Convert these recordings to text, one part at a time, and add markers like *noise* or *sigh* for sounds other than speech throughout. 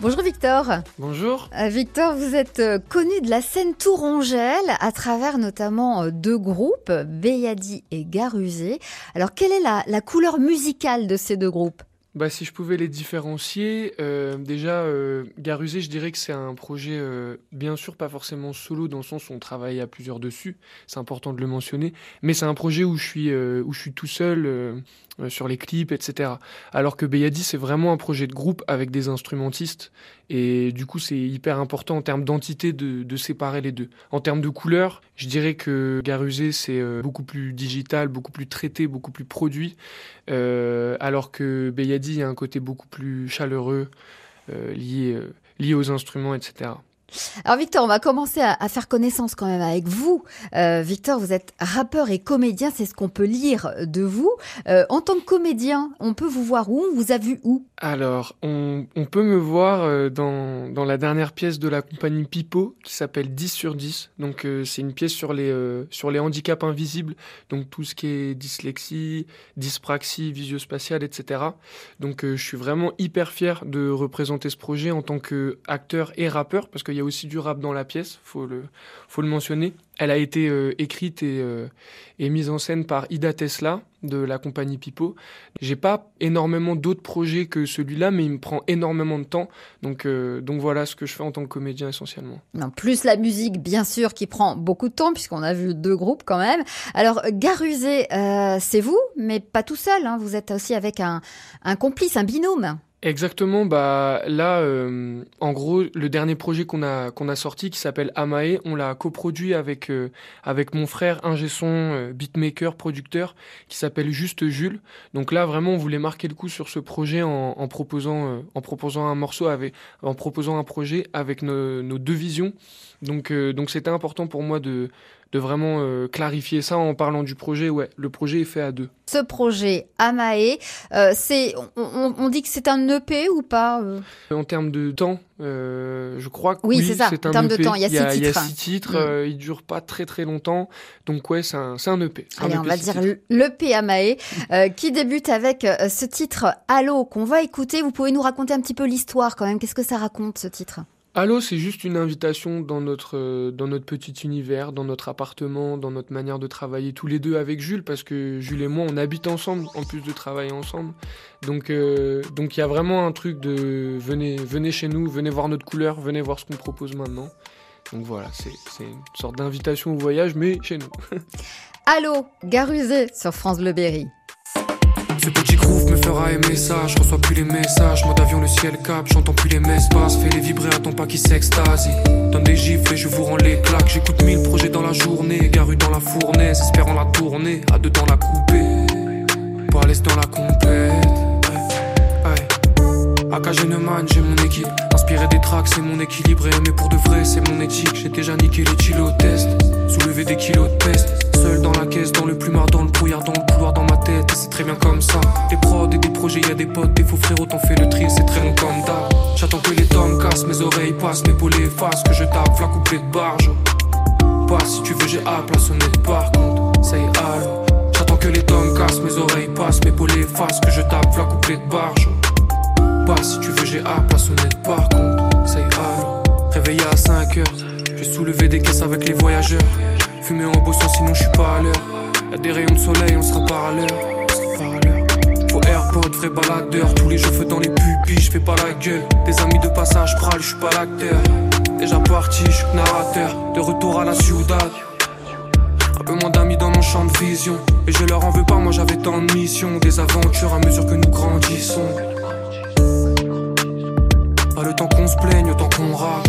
Bonjour Victor. Bonjour. Euh, Victor, vous êtes euh, connu de la scène tourangelle à travers notamment euh, deux groupes, Béyadi et Garusé. Alors quelle est la, la couleur musicale de ces deux groupes? Bah, si je pouvais les différencier, euh, déjà, euh, Garusé, je dirais que c'est un projet, euh, bien sûr, pas forcément solo, dans le sens où on travaille à plusieurs dessus, c'est important de le mentionner, mais c'est un projet où je suis, euh, où je suis tout seul sur les clips, etc. Alors que Beyadi, c'est vraiment un projet de groupe avec des instrumentistes, et du coup, c'est hyper important en termes d'entité de, de séparer les deux. En termes de couleur, je dirais que Garusé, c'est beaucoup plus digital, beaucoup plus traité, beaucoup plus produit, alors que Beyadi, il y a un côté beaucoup plus chaleureux, euh, euh, lié aux instruments, etc. Alors Victor, on va commencer à, faire connaissance quand même avec vous. Euh, Victor, vous êtes rappeur et comédien, c'est ce qu'on peut lire de vous. Euh, en tant que comédien, on peut vous voir où? On vous a vu où? Alors, on, peut me voir euh, dans, dans la dernière pièce de la compagnie Pipo qui s'appelle 10 sur 10. Donc, c'est une pièce sur les, sur les handicaps invisibles, donc tout ce qui est dyslexie, dyspraxie, visio-spatiale, etc. Donc, je suis vraiment hyper fier de représenter ce projet en tant qu'acteur et rappeur, parce qu'il y a aussi du rap dans la pièce, faut le, faut le mentionner. Elle a été euh, écrite et, euh, et mise en scène par Ida Tesla de la compagnie Pipo. J'ai pas énormément d'autres projets que celui-là, mais il me prend énormément de temps. Donc, euh, voilà ce que je fais en tant que comédien essentiellement. Non, plus la musique, bien sûr, qui prend beaucoup de temps, puisqu'on a vu deux groupes quand même. Alors, Garusé, euh, c'est vous, mais pas tout seul. Hein. Vous êtes aussi avec un complice, un binôme. Exactement, bah là, euh, en gros, le dernier projet qu'on a qu'on a sorti qui s'appelle Amae, on l'a coproduit avec euh, avec mon frère ingé son, euh, beatmaker, producteur, qui s'appelle Juste Jules. Donc là, vraiment, on voulait marquer le coup sur ce projet en, en proposant euh, en proposant un morceau avec en proposant un projet avec nos, nos deux visions. Donc euh, donc c'était important pour moi de de vraiment euh, clarifier ça en parlant du projet. Ouais, le projet est fait à deux. Ce projet Amae, euh, c'est, on, dit que c'est un EP ou pas euh En termes de temps, euh, je crois que Oui, oui, c'est ça, c'est un en termes de EP. temps, il y a six Il y a titres. six titres, Mm. euh, il dure pas très très longtemps. Donc ouais, c'est un, EP. Un Allez, on EP va dire l'EP Amae, euh, qui débute avec ce titre Allô qu'on va écouter. Vous pouvez nous raconter un petit peu l'histoire quand même. Qu'est-ce que ça raconte ce titre? Allô, c'est juste une invitation dans notre, euh, dans notre petit univers, dans notre appartement, dans notre manière de travailler tous les deux avec Jules, parce que Jules et moi, on habite ensemble, en plus de travailler ensemble. Donc, euh, il y a vraiment un truc de venez, venez chez nous, venez voir notre couleur, venez voir ce qu'on propose maintenant. Donc voilà, c'est c'est une sorte d'invitation au voyage, mais chez nous. *laughs* Allô, Garusé sur France Bleu Berry. Ce petit groove me fera aimer ça, je reçois plus les messages, mode avion le ciel cap, j'entends plus les messes fais les vibrer, attends pas qui s'extasie. Donne des gifles et je vous rends les claques, j'écoute mille projets dans la journée, garu dans la fournaise, espérant la tourner, à deux temps la couper, pour aller dans la compète. Ouais. AK Geneman, j'ai mon équipe, inspiré des tracks, c'est mon équilibre, et aimer pour de vrai, c'est mon éthique, j'ai déjà niqué les kilos test, soulevé des kilos de peste, seul dans la caisse, dans le plumard, dans le brouillard, dans le projets, y a des potes, des faux frérots, t'en fais le tri, c'est très long comme d'hab. J'attends que les tomes cassent, mes oreilles passent, mes poulets effacent, que je tape, la de barge. Passe si tu veux, j'ai à sonnette par contre, say allô. J'attends que les tomes cassent, mes oreilles passent, mes poulets effacent, que je tape, la de barge. Passe si tu veux, j'ai à sonnette par contre, say allô. Réveillé à 5 heures, j'ai soulevé des caisses avec les voyageurs. Fumé en bossant, sinon je suis pas à l'heure. Y'a des rayons de soleil, on sera pas à l'heure. AirPod, vrai baladeur. Tous les cheveux dans les pupilles, je fais pas la gueule. Des amis de passage, pral, je suis pas l'acteur. Déjà parti, je suis narrateur. De retour à la ciudad. Un peu moins d'amis dans mon champ de vision. Et je leur en veux pas, moi j'avais tant de missions. Des aventures à mesure que nous grandissons. Pas le temps qu'on se plaigne, autant qu'on rate.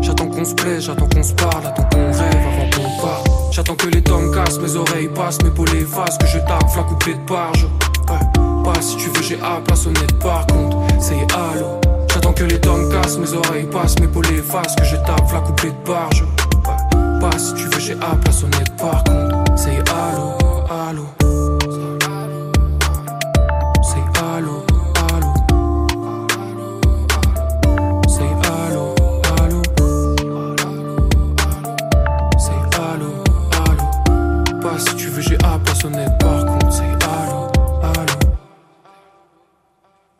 J'attends qu'on se plaise, j'attends qu'on se parle, attends qu'on rêve avant qu'on parte. J'attends que les tomes cassent, mes oreilles passent, mes poulets effacent, que je tape, la couplet de pas si tu veux, j'ai à la sonnette par contre, c'est allô. J'attends que les tomes cassent, mes oreilles passent, mes poulets effacent, que je tape, la couplet de barge. Pas si tu veux, j'ai à la sonnette par contre, c'est allô, allô.